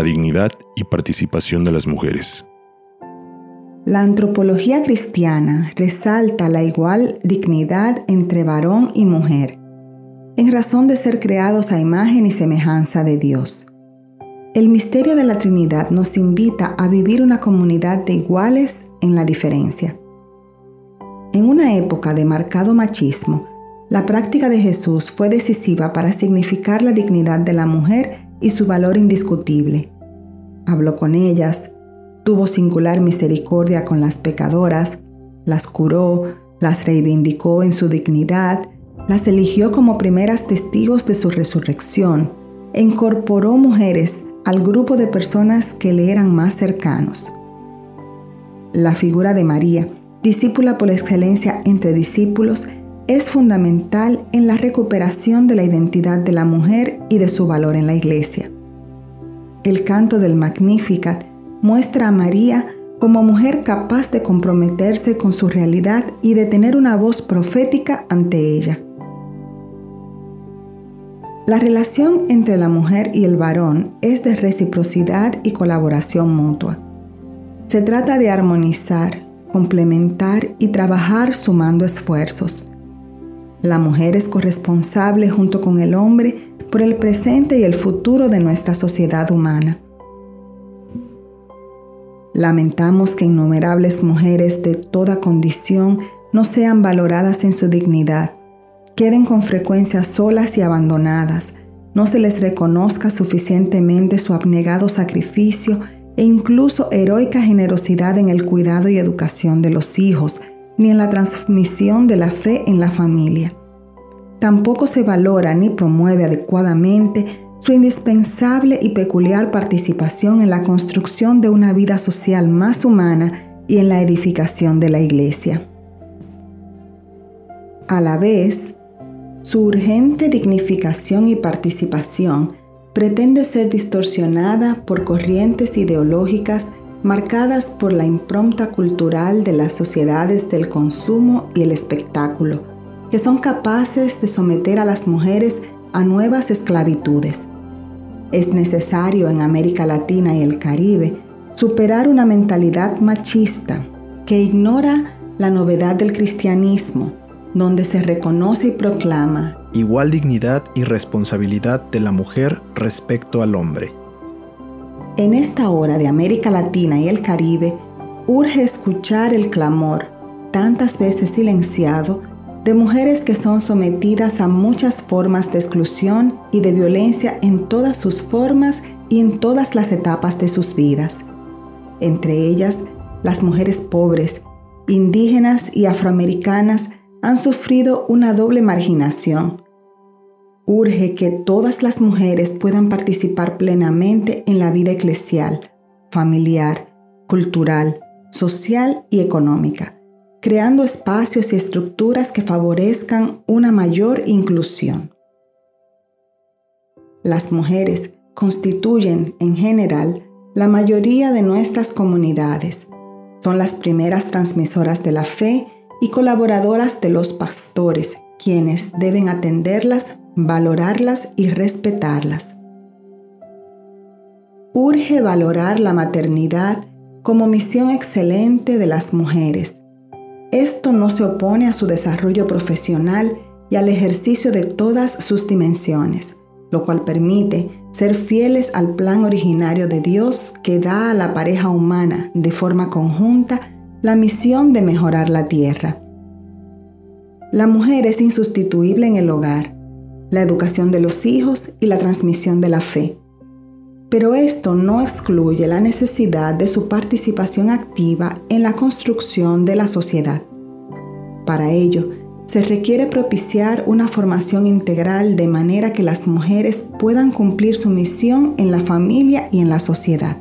la dignidad y participación de las mujeres. La antropología cristiana resalta la igual dignidad entre varón y mujer, en razón de ser creados a imagen y semejanza de Dios. El misterio de la Trinidad nos invita a vivir una comunidad de iguales en la diferencia. En una época de marcado machismo, la práctica de Jesús fue decisiva para significar la dignidad de la mujer y su valor indiscutible. Habló con ellas, tuvo singular misericordia con las pecadoras, las curó, las reivindicó en su dignidad, las eligió como primeras testigos de su resurrección incorporó mujeres al grupo de personas que le eran más cercanos. La figura de María, discípula por excelencia entre discípulos, es fundamental en la recuperación de la identidad de la mujer y de su valor en la iglesia. El canto del Magnificat muestra a María como mujer capaz de comprometerse con su realidad y de tener una voz profética ante ella. La relación entre la mujer y el varón es de reciprocidad y colaboración mutua. Se trata de armonizar, complementar y trabajar sumando esfuerzos. La mujer es corresponsable junto con el hombre por el presente y el futuro de nuestra sociedad humana. Lamentamos que innumerables mujeres de toda condición no sean valoradas en su dignidad, queden con frecuencia solas y abandonadas, no se les reconozca suficientemente su abnegado sacrificio e incluso heroica generosidad en el cuidado y educación de los hijos, ni en la transmisión de la fe en la familia. Tampoco se valora ni promueve adecuadamente su indispensable y peculiar participación en la construcción de una vida social más humana y en la edificación de la Iglesia. A la vez, su urgente dignificación y participación pretende ser distorsionada por corrientes ideológicas marcadas por la impronta cultural de las sociedades del consumo y el espectáculo, que son capaces de someter a las mujeres a nuevas esclavitudes. Es necesario en América Latina y el Caribe superar una mentalidad machista que ignora la novedad del cristianismo, donde se reconoce y proclama igual dignidad y responsabilidad de la mujer respecto al hombre. En esta hora de América Latina y el Caribe, urge escuchar el clamor, tantas veces silenciado, de mujeres que son sometidas a muchas formas de exclusión y de violencia en todas sus formas y en todas las etapas de sus vidas. Entre ellas, las mujeres pobres, indígenas y afroamericanas han sufrido una doble marginación, urge que todas las mujeres puedan participar plenamente en la vida eclesial, familiar, cultural, social y económica, creando espacios y estructuras que favorezcan una mayor inclusión. Las mujeres constituyen, en general, la mayoría de nuestras comunidades. Son las primeras transmisoras de la fe y colaboradoras de los pastores, quienes deben atenderlas valorarlas y respetarlas. Urge valorar la maternidad como misión excelente de las mujeres. Esto no se opone a su desarrollo profesional y al ejercicio de todas sus dimensiones, lo cual permite ser fieles al plan originario de Dios que da a la pareja humana de forma conjunta la misión de mejorar la tierra. La mujer es insustituible en el hogar la educación de los hijos y la transmisión de la fe. Pero esto no excluye la necesidad de su participación activa en la construcción de la sociedad. Para ello, se requiere propiciar una formación integral de manera que las mujeres puedan cumplir su misión en la familia y en la sociedad.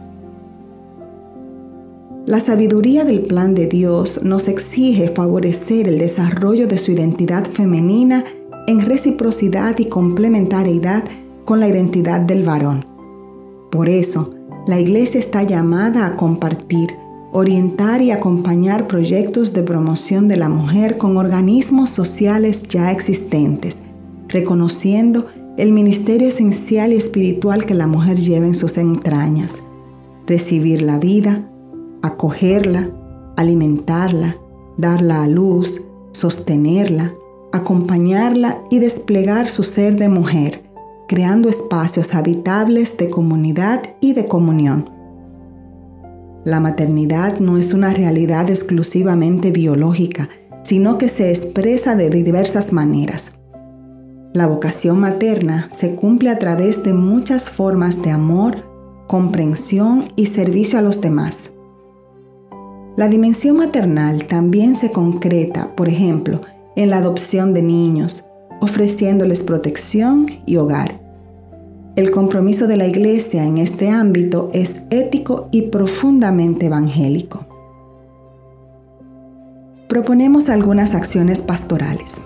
La sabiduría del plan de Dios nos exige favorecer el desarrollo de su identidad femenina en reciprocidad y complementariedad con la identidad del varón. Por eso, la Iglesia está llamada a compartir, orientar y acompañar proyectos de promoción de la mujer con organismos sociales ya existentes, reconociendo el ministerio esencial y espiritual que la mujer lleva en sus entrañas. Recibir la vida, acogerla, alimentarla, darla a luz, sostenerla, acompañarla y desplegar su ser de mujer, creando espacios habitables de comunidad y de comunión. La maternidad no es una realidad exclusivamente biológica, sino que se expresa de diversas maneras. La vocación materna se cumple a través de muchas formas de amor, comprensión y servicio a los demás. La dimensión maternal también se concreta, por ejemplo, en la adopción de niños, ofreciéndoles protección y hogar el compromiso de la Iglesia en este ámbito es ético y profundamente evangélico. Proponemos algunas acciones pastorales.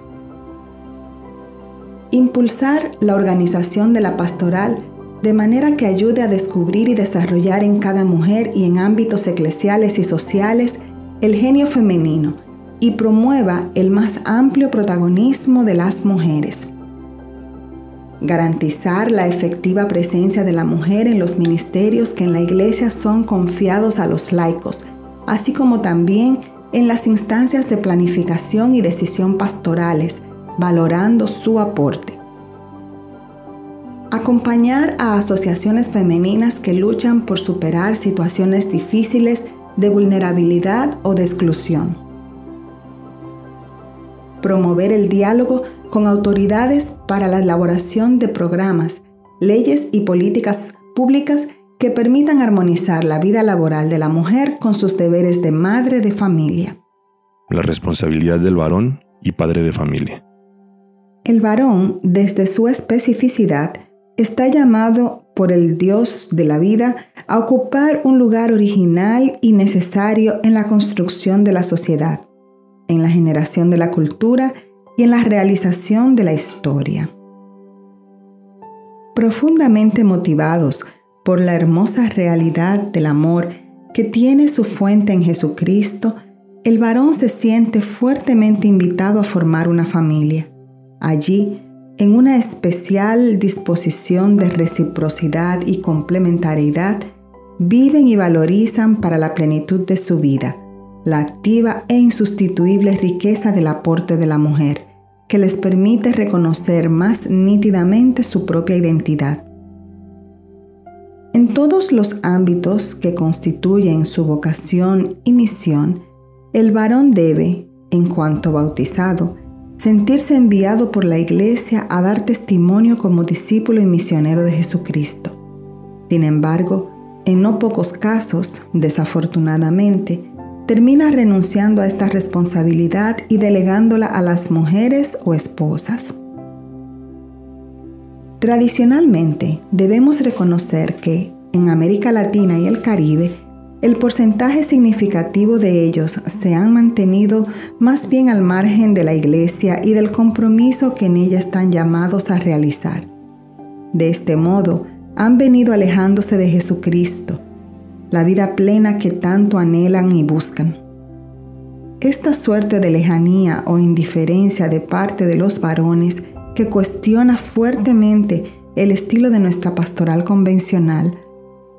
Impulsar la organización de la pastoral de manera que ayude a descubrir y desarrollar en cada mujer y en ámbitos eclesiales y sociales el genio femenino y promueva el más amplio protagonismo de las mujeres garantizar la efectiva presencia de la mujer en los ministerios que en la Iglesia son confiados a los laicos, así como también en las instancias de planificación y decisión pastorales, valorando su aporte. Acompañar a asociaciones femeninas que luchan por superar situaciones difíciles de vulnerabilidad o de exclusión. Promover el diálogo con autoridades para la elaboración de programas, leyes y políticas públicas que permitan armonizar la vida laboral de la mujer con sus deberes de madre de familia. La responsabilidad del varón y padre de familia. El varón, desde su especificidad, está llamado por el Dios de la vida a ocupar un lugar original y necesario en la construcción de la sociedad, en la generación de la cultura y en la realización de la historia. Profundamente motivados por la hermosa realidad del amor que tiene su fuente en Jesucristo, el varón se siente fuertemente invitado a formar una familia. Allí, en una especial disposición de reciprocidad y complementariedad, viven y valorizan para la plenitud de su vida la activa e insustituible riqueza del aporte de la mujer, que les permite reconocer más nítidamente su propia identidad. En todos los ámbitos que constituyen su vocación y misión, el varón debe, en cuanto bautizado, sentirse enviado por la Iglesia a dar testimonio como discípulo y misionero de Jesucristo. Sin embargo, en no pocos casos, desafortunadamente, termina renunciando a esta responsabilidad y delegándola a las mujeres o esposas. Tradicionalmente, debemos reconocer que en América Latina y el Caribe, el porcentaje significativo de ellos se han mantenido más bien al margen de la iglesia y del compromiso que en ella están llamados a realizar. De este modo, han venido alejándose de Jesucristo, la vida plena que tanto anhelan y buscan. Esta suerte de lejanía o indiferencia de parte de los varones que cuestiona fuertemente el estilo de nuestra pastoral convencional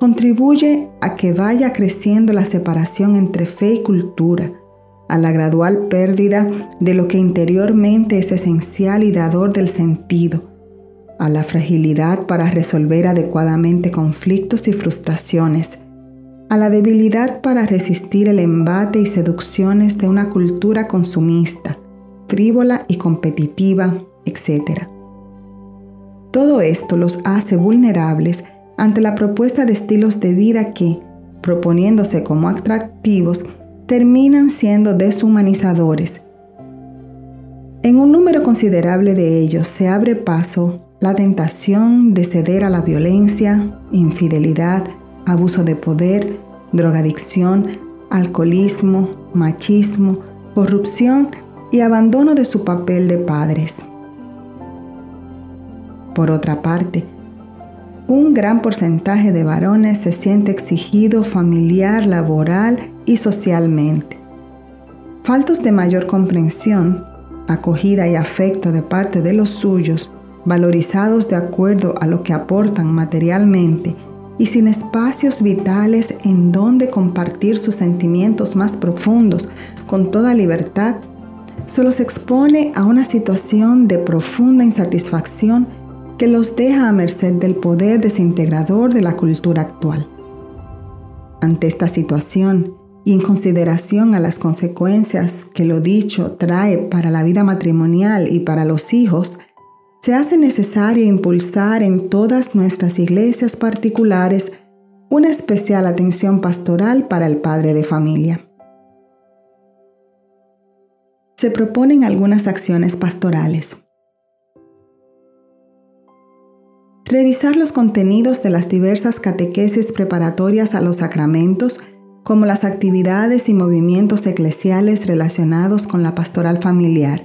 contribuye a que vaya creciendo la separación entre fe y cultura, a la gradual pérdida de lo que interiormente es esencial y dador del sentido, a la fragilidad para resolver adecuadamente conflictos y frustraciones, a la debilidad para resistir el embate y seducciones de una cultura consumista, frívola y competitiva, etc. Todo esto los hace vulnerables ante la propuesta de estilos de vida que, proponiéndose como atractivos, terminan siendo deshumanizadores. En un número considerable de ellos se abre paso la tentación de ceder a la violencia, infidelidad, abuso de poder, drogadicción, alcoholismo, machismo, corrupción y abandono de su papel de padres. Por otra parte, un gran porcentaje de varones se siente exigido familiar, laboral y socialmente. Faltos de mayor comprensión, acogida y afecto de parte de los suyos valorizados de acuerdo a lo que aportan materialmente y sin espacios vitales en donde compartir sus sentimientos más profundos con toda libertad, se expone a una situación de profunda insatisfacción que los deja a merced del poder desintegrador de la cultura actual. Ante esta situación, y en consideración a las consecuencias que lo dicho trae para la vida matrimonial y para los hijos, se hace necesario impulsar en todas nuestras iglesias particulares una especial atención pastoral para el padre de familia. Se proponen algunas acciones pastorales. Revisar los contenidos de las diversas catequesis preparatorias a los sacramentos, como las actividades y movimientos eclesiales relacionados con la pastoral familiar,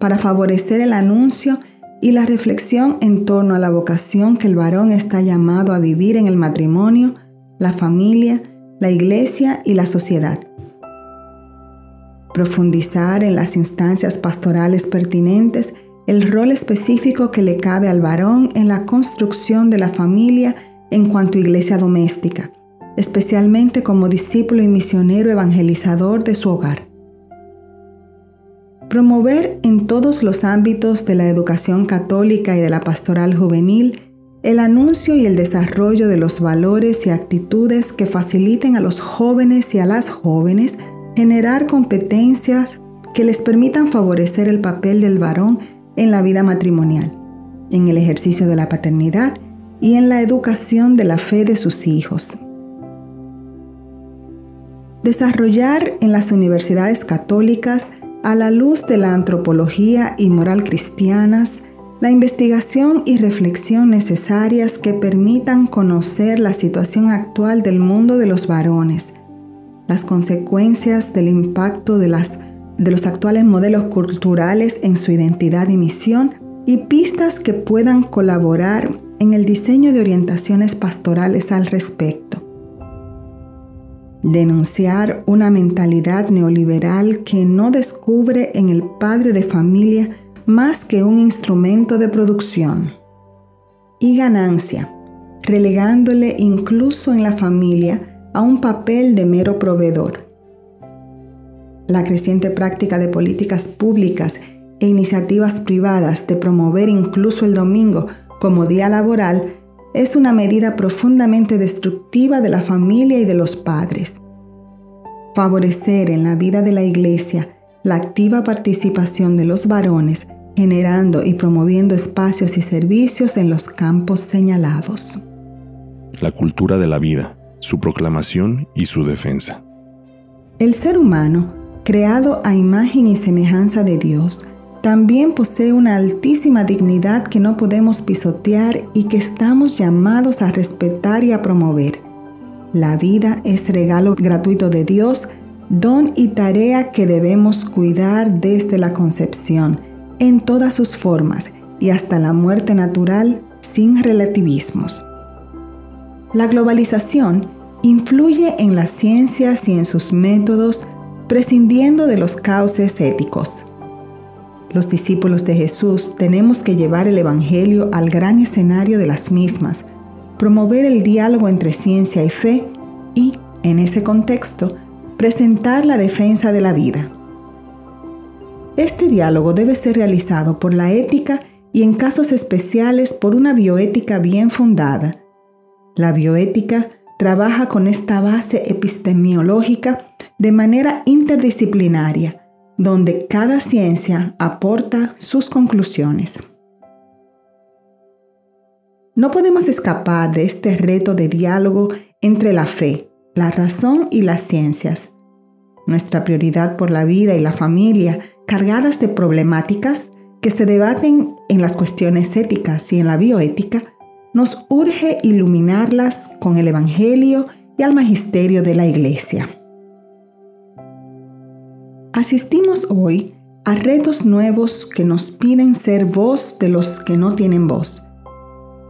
para favorecer el anuncio y la reflexión en torno a la vocación que el varón está llamado a vivir en el matrimonio, la familia, la iglesia y la sociedad. Profundizar en las instancias pastorales pertinentes el rol específico que le cabe al varón en la construcción de la familia en cuanto a iglesia doméstica, especialmente como discípulo y misionero evangelizador de su hogar. Promover en todos los ámbitos de la educación católica y de la pastoral juvenil el anuncio y el desarrollo de los valores y actitudes que faciliten a los jóvenes y a las jóvenes generar competencias que les permitan favorecer el papel del varón en la vida matrimonial, en el ejercicio de la paternidad y en la educación de la fe de sus hijos. Desarrollar en las universidades católicas a la luz de la antropología y moral cristianas, la investigación y reflexión necesarias que permitan conocer la situación actual del mundo de los varones, las consecuencias del impacto de, las, de los actuales modelos culturales en su identidad y misión y pistas que puedan colaborar en el diseño de orientaciones pastorales al respecto denunciar una mentalidad neoliberal que no descubre en el padre de familia más que un instrumento de producción y ganancia, relegándole incluso en la familia a un papel de mero proveedor. La creciente práctica de políticas públicas e iniciativas privadas de promover incluso el domingo como día laboral es una medida profundamente destructiva de la familia y de los padres. Favorecer en la vida de la Iglesia la activa participación de los varones, generando y promoviendo espacios y servicios en los campos señalados. La cultura de la vida, su proclamación y su defensa. El ser humano, creado a imagen y semejanza de Dios, también posee una altísima dignidad que no podemos pisotear y que estamos llamados a respetar y a promover. La vida es regalo gratuito de Dios, don y tarea que debemos cuidar desde la concepción, en todas sus formas y hasta la muerte natural sin relativismos. La globalización influye en las ciencias y en sus métodos, prescindiendo de los cauces éticos los discípulos de Jesús tenemos que llevar el Evangelio al gran escenario de las mismas, promover el diálogo entre ciencia y fe y, en ese contexto, presentar la defensa de la vida. Este diálogo debe ser realizado por la ética y en casos especiales por una bioética bien fundada. La bioética trabaja con esta base epistemológica de manera interdisciplinaria donde cada ciencia aporta sus conclusiones. No podemos escapar de este reto de diálogo entre la fe, la razón y las ciencias. Nuestra prioridad por la vida y la familia, cargadas de problemáticas que se debaten en las cuestiones éticas y en la bioética, nos urge iluminarlas con el Evangelio y al Magisterio de la Iglesia. Asistimos hoy a retos nuevos que nos piden ser voz de los que no tienen voz.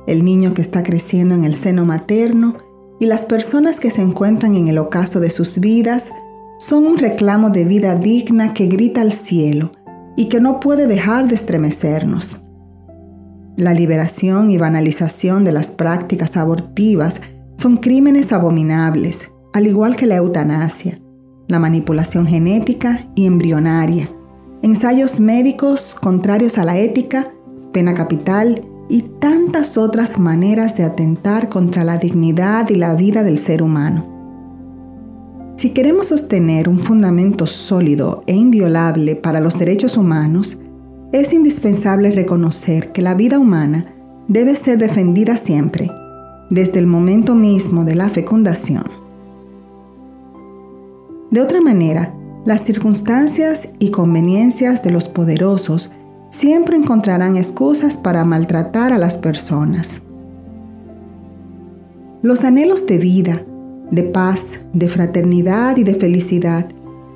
El niño que está creciendo en el seno materno y las personas que se encuentran en el ocaso de sus vidas son un reclamo de vida digna que grita al cielo y que no puede dejar de estremecernos. La liberación y banalización de las prácticas abortivas son crímenes abominables, al igual que la eutanasia, la manipulación genética y embrionaria, ensayos médicos contrarios a la ética, pena capital y tantas otras maneras de atentar contra la dignidad y la vida del ser humano. Si queremos sostener un fundamento sólido e inviolable para los derechos humanos, es indispensable reconocer que la vida humana debe ser defendida siempre, desde el momento mismo de la fecundación. De otra manera, las circunstancias y conveniencias de los poderosos siempre encontrarán excusas para maltratar a las personas. Los anhelos de vida, de paz, de fraternidad y de felicidad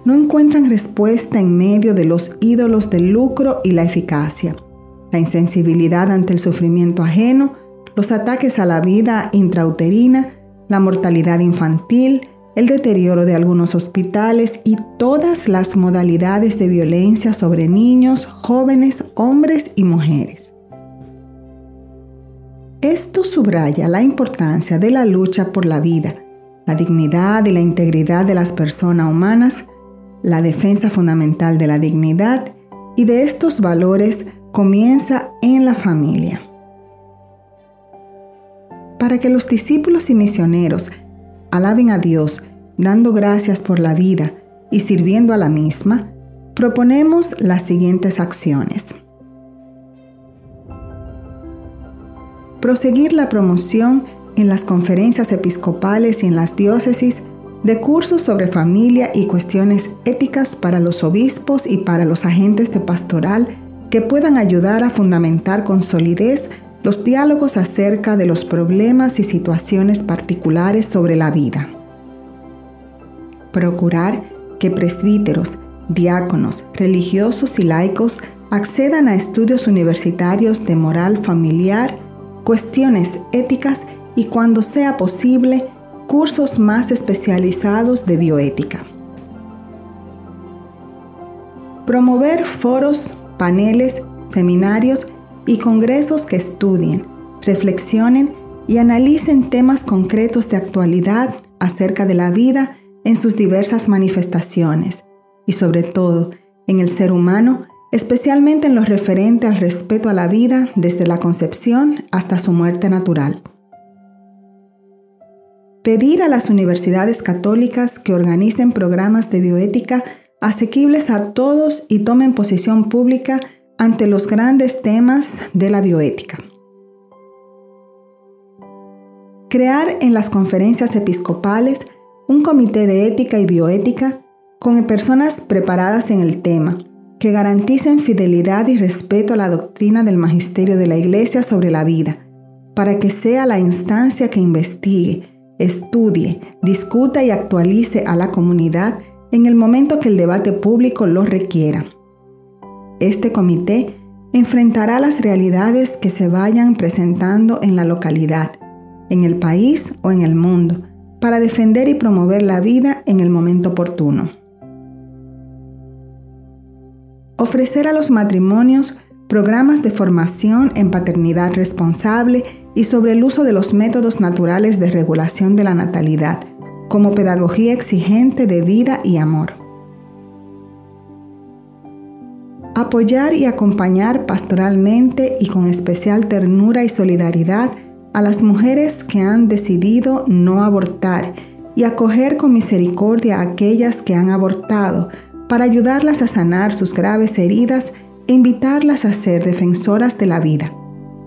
no encuentran respuesta en medio de los ídolos del lucro y la eficacia, la insensibilidad ante el sufrimiento ajeno, los ataques a la vida intrauterina, la mortalidad infantil, el deterioro de algunos hospitales y todas las modalidades de violencia sobre niños, jóvenes, hombres y mujeres. Esto subraya la importancia de la lucha por la vida, la dignidad y la integridad de las personas humanas, la defensa fundamental de la dignidad y de estos valores comienza en la familia. Para que los discípulos y misioneros alaben a Dios dando gracias por la vida y sirviendo a la misma, proponemos las siguientes acciones. Proseguir la promoción en las conferencias episcopales y en las diócesis de cursos sobre familia y cuestiones éticas para los obispos y para los agentes de pastoral que puedan ayudar a fundamentar con solidez los diálogos acerca de los problemas y situaciones particulares sobre la vida. Procurar que presbíteros, diáconos, religiosos y laicos accedan a estudios universitarios de moral familiar, cuestiones éticas y cuando sea posible, cursos más especializados de bioética. Promover foros, paneles, seminarios y congresos que estudien, reflexionen y analicen temas concretos de actualidad acerca de la vida en sus diversas manifestaciones y sobre todo en el ser humano, especialmente en lo referente al respeto a la vida desde la concepción hasta su muerte natural. Pedir a las universidades católicas que organicen programas de bioética asequibles a todos y tomen posición pública ante los grandes temas de la bioética. Crear en las conferencias episcopales un comité de ética y bioética con personas preparadas en el tema, que garanticen fidelidad y respeto a la doctrina del magisterio de la Iglesia sobre la vida, para que sea la instancia que investigue, estudie, discuta y actualice a la comunidad en el momento que el debate público lo requiera. Este comité enfrentará las realidades que se vayan presentando en la localidad, en el país o en el mundo, para defender y promover la vida en el momento oportuno. Ofrecer a los matrimonios programas de formación en paternidad responsable y sobre el uso de los métodos naturales de regulación de la natalidad, como pedagogía exigente de vida y amor. Apoyar y acompañar pastoralmente y con especial ternura y solidaridad a las mujeres que han decidido no abortar y acoger con misericordia a aquellas que han abortado para ayudarlas a sanar sus graves heridas e invitarlas a ser defensoras de la vida.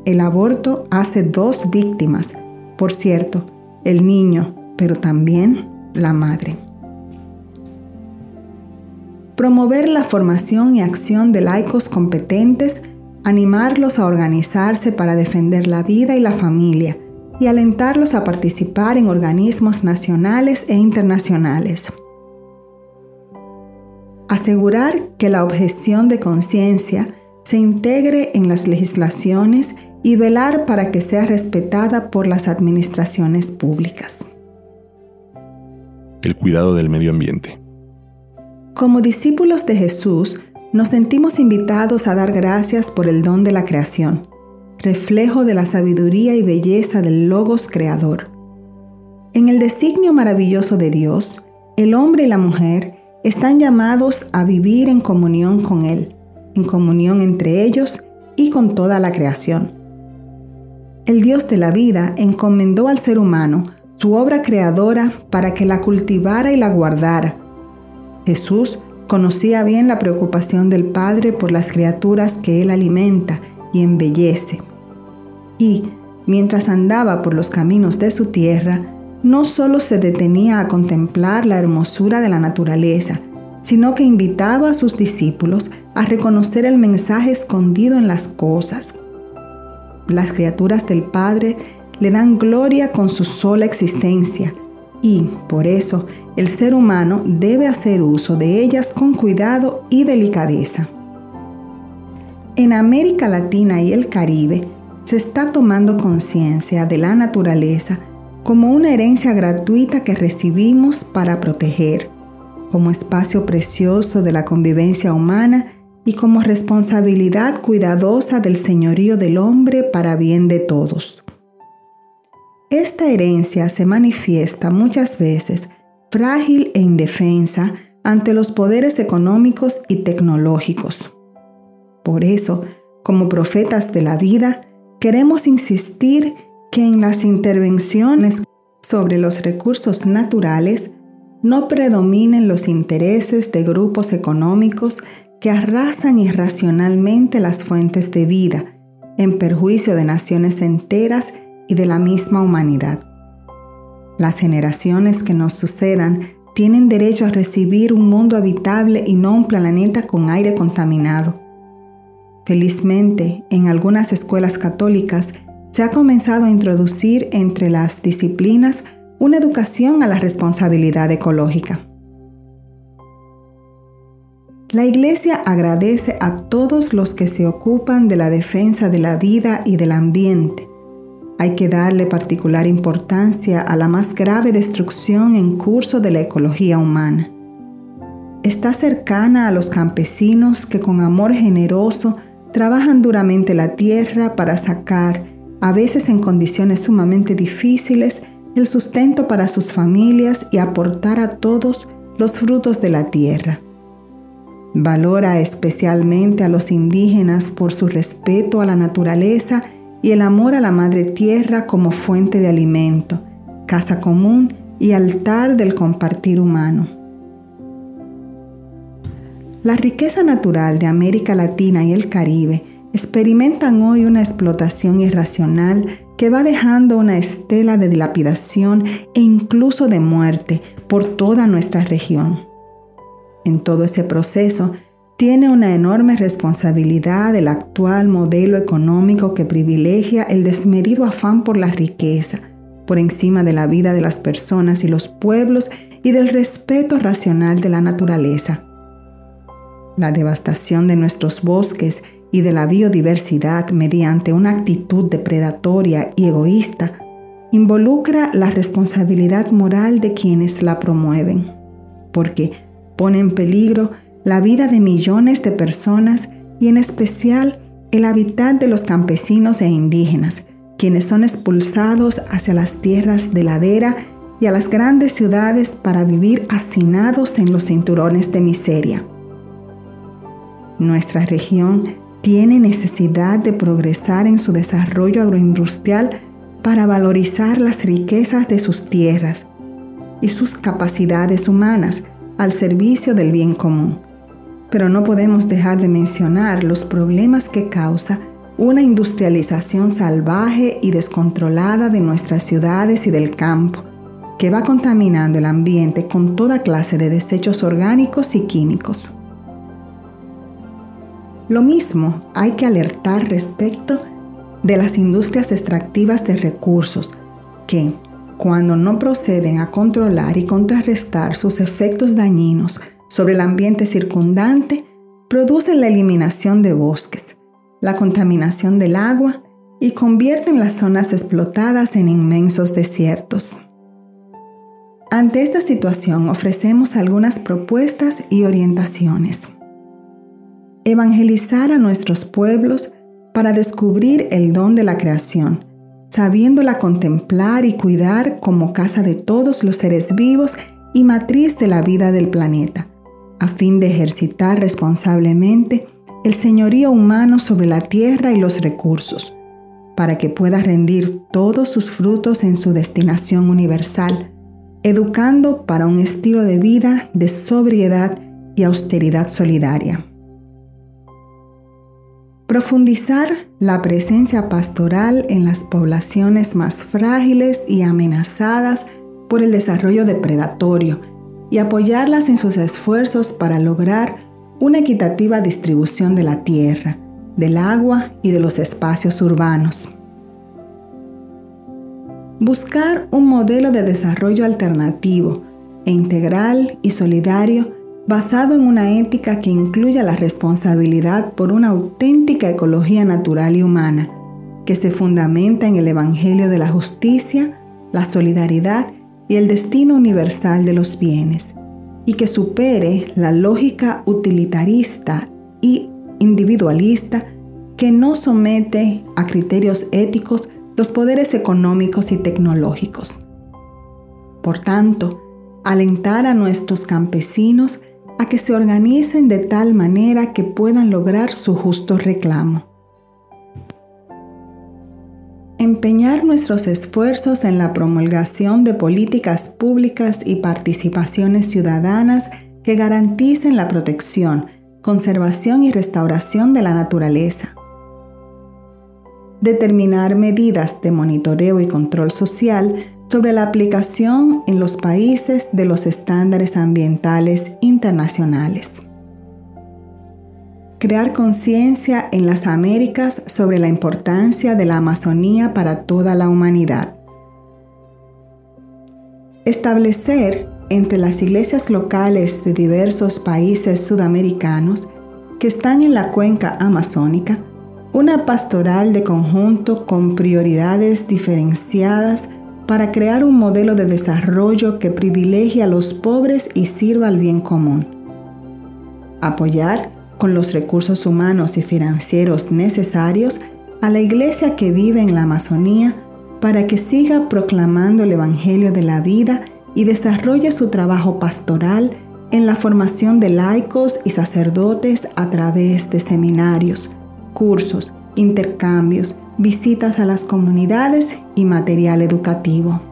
El aborto hace dos víctimas, por cierto, el niño, pero también la madre. Promover la formación y acción de laicos competentes, animarlos a organizarse para defender la vida y la familia y alentarlos a participar en organismos nacionales e internacionales. Asegurar que la objeción de conciencia se integre en las legislaciones y velar para que sea respetada por las administraciones públicas. El cuidado del medio ambiente. Como discípulos de Jesús, nos sentimos invitados a dar gracias por el don de la creación, reflejo de la sabiduría y belleza del Logos Creador. En el designio maravilloso de Dios, el hombre y la mujer están llamados a vivir en comunión con Él, en comunión entre ellos y con toda la creación. El Dios de la vida encomendó al ser humano su obra creadora para que la cultivara y la guardara. Jesús conocía bien la preocupación del Padre por las criaturas que Él alimenta y embellece. Y, mientras andaba por los caminos de su tierra, no solo se detenía a contemplar la hermosura de la naturaleza, sino que invitaba a sus discípulos a reconocer el mensaje escondido en las cosas. Las criaturas del Padre le dan gloria con su sola existencia y, por eso, el ser humano debe hacer uso de ellas con cuidado y delicadeza. En América Latina y el Caribe se está tomando conciencia de la naturaleza como una herencia gratuita que recibimos para proteger, como espacio precioso de la convivencia humana y como responsabilidad cuidadosa del señorío del hombre para bien de todos. Esta herencia se manifiesta muchas veces frágil e indefensa ante los poderes económicos y tecnológicos. Por eso, como profetas de la vida, queremos insistir que en las intervenciones sobre los recursos naturales no predominen los intereses de grupos económicos que arrasan irracionalmente las fuentes de vida, en perjuicio de naciones enteras y de la misma humanidad. Las generaciones que nos sucedan tienen derecho a recibir un mundo habitable y no un planeta con aire contaminado. Felizmente, en algunas escuelas católicas se ha comenzado a introducir entre las disciplinas una educación a la responsabilidad ecológica. La Iglesia agradece a todos los que se ocupan de la defensa de la vida y del ambiente. Hay que darle particular importancia a la más grave destrucción en curso de la ecología humana. Está cercana a los campesinos que con amor generoso trabajan duramente la tierra para sacar, a veces en condiciones sumamente difíciles, el sustento para sus familias y aportar a todos los frutos de la tierra. Valora especialmente a los indígenas por su respeto a la naturaleza y el amor a la madre tierra como fuente de alimento, casa común y altar del compartir humano. La riqueza natural de América Latina y el Caribe experimentan hoy una explotación irracional que va dejando una estela de dilapidación e incluso de muerte por toda nuestra región. En todo ese proceso, tiene una enorme responsabilidad el actual modelo económico que privilegia el desmedido afán por la riqueza, por encima de la vida de las personas y los pueblos y del respeto racional de la naturaleza. La devastación de nuestros bosques y de la biodiversidad mediante una actitud depredatoria y egoísta involucra la responsabilidad moral de quienes la promueven, porque pone en peligro la vida de millones de personas y en especial el hábitat de los campesinos e indígenas, quienes son expulsados hacia las tierras de ladera y a las grandes ciudades para vivir hacinados en los cinturones de miseria. Nuestra región tiene necesidad de progresar en su desarrollo agroindustrial para valorizar las riquezas de sus tierras y sus capacidades humanas al servicio del bien común. Pero no podemos dejar de mencionar los problemas que causa una industrialización salvaje y descontrolada de nuestras ciudades y del campo, que va contaminando el ambiente con toda clase de desechos orgánicos y químicos. Lo mismo hay que alertar respecto de las industrias extractivas de recursos que, cuando no proceden a controlar y contrarrestar sus efectos dañinos sobre el ambiente circundante, producen la eliminación de bosques, la contaminación del agua y convierten las zonas explotadas en inmensos desiertos. Ante esta situación ofrecemos algunas propuestas y orientaciones evangelizar a nuestros pueblos para descubrir el don de la creación, sabiéndola contemplar y cuidar como casa de todos los seres vivos y matriz de la vida del planeta, a fin de ejercitar responsablemente el señorío humano sobre la tierra y los recursos, para que pueda rendir todos sus frutos en su destinación universal, educando para un estilo de vida de sobriedad y austeridad solidaria. Profundizar la presencia pastoral en las poblaciones más frágiles y amenazadas por el desarrollo depredatorio y apoyarlas en sus esfuerzos para lograr una equitativa distribución de la tierra, del agua y de los espacios urbanos. Buscar un modelo de desarrollo alternativo e integral y solidario basado en una ética que incluya la responsabilidad por una auténtica ecología natural y humana, que se fundamenta en el Evangelio de la justicia, la solidaridad y el destino universal de los bienes, y que supere la lógica utilitarista y individualista que no somete a criterios éticos los poderes económicos y tecnológicos. Por tanto, alentar a nuestros campesinos a que se organicen de tal manera que puedan lograr su justo reclamo. Empeñar nuestros esfuerzos en la promulgación de políticas públicas y participaciones ciudadanas que garanticen la protección, conservación y restauración de la naturaleza. Determinar medidas de monitoreo y control social sobre la aplicación en los países de los estándares ambientales internacionales. Crear conciencia en las Américas sobre la importancia de la Amazonía para toda la humanidad. Establecer entre las iglesias locales de diversos países sudamericanos que están en la cuenca amazónica una pastoral de conjunto con prioridades diferenciadas para crear un modelo de desarrollo que privilegie a los pobres y sirva al bien común. Apoyar con los recursos humanos y financieros necesarios a la iglesia que vive en la Amazonía para que siga proclamando el Evangelio de la vida y desarrolle su trabajo pastoral en la formación de laicos y sacerdotes a través de seminarios, cursos, intercambios, visitas a las comunidades y material educativo.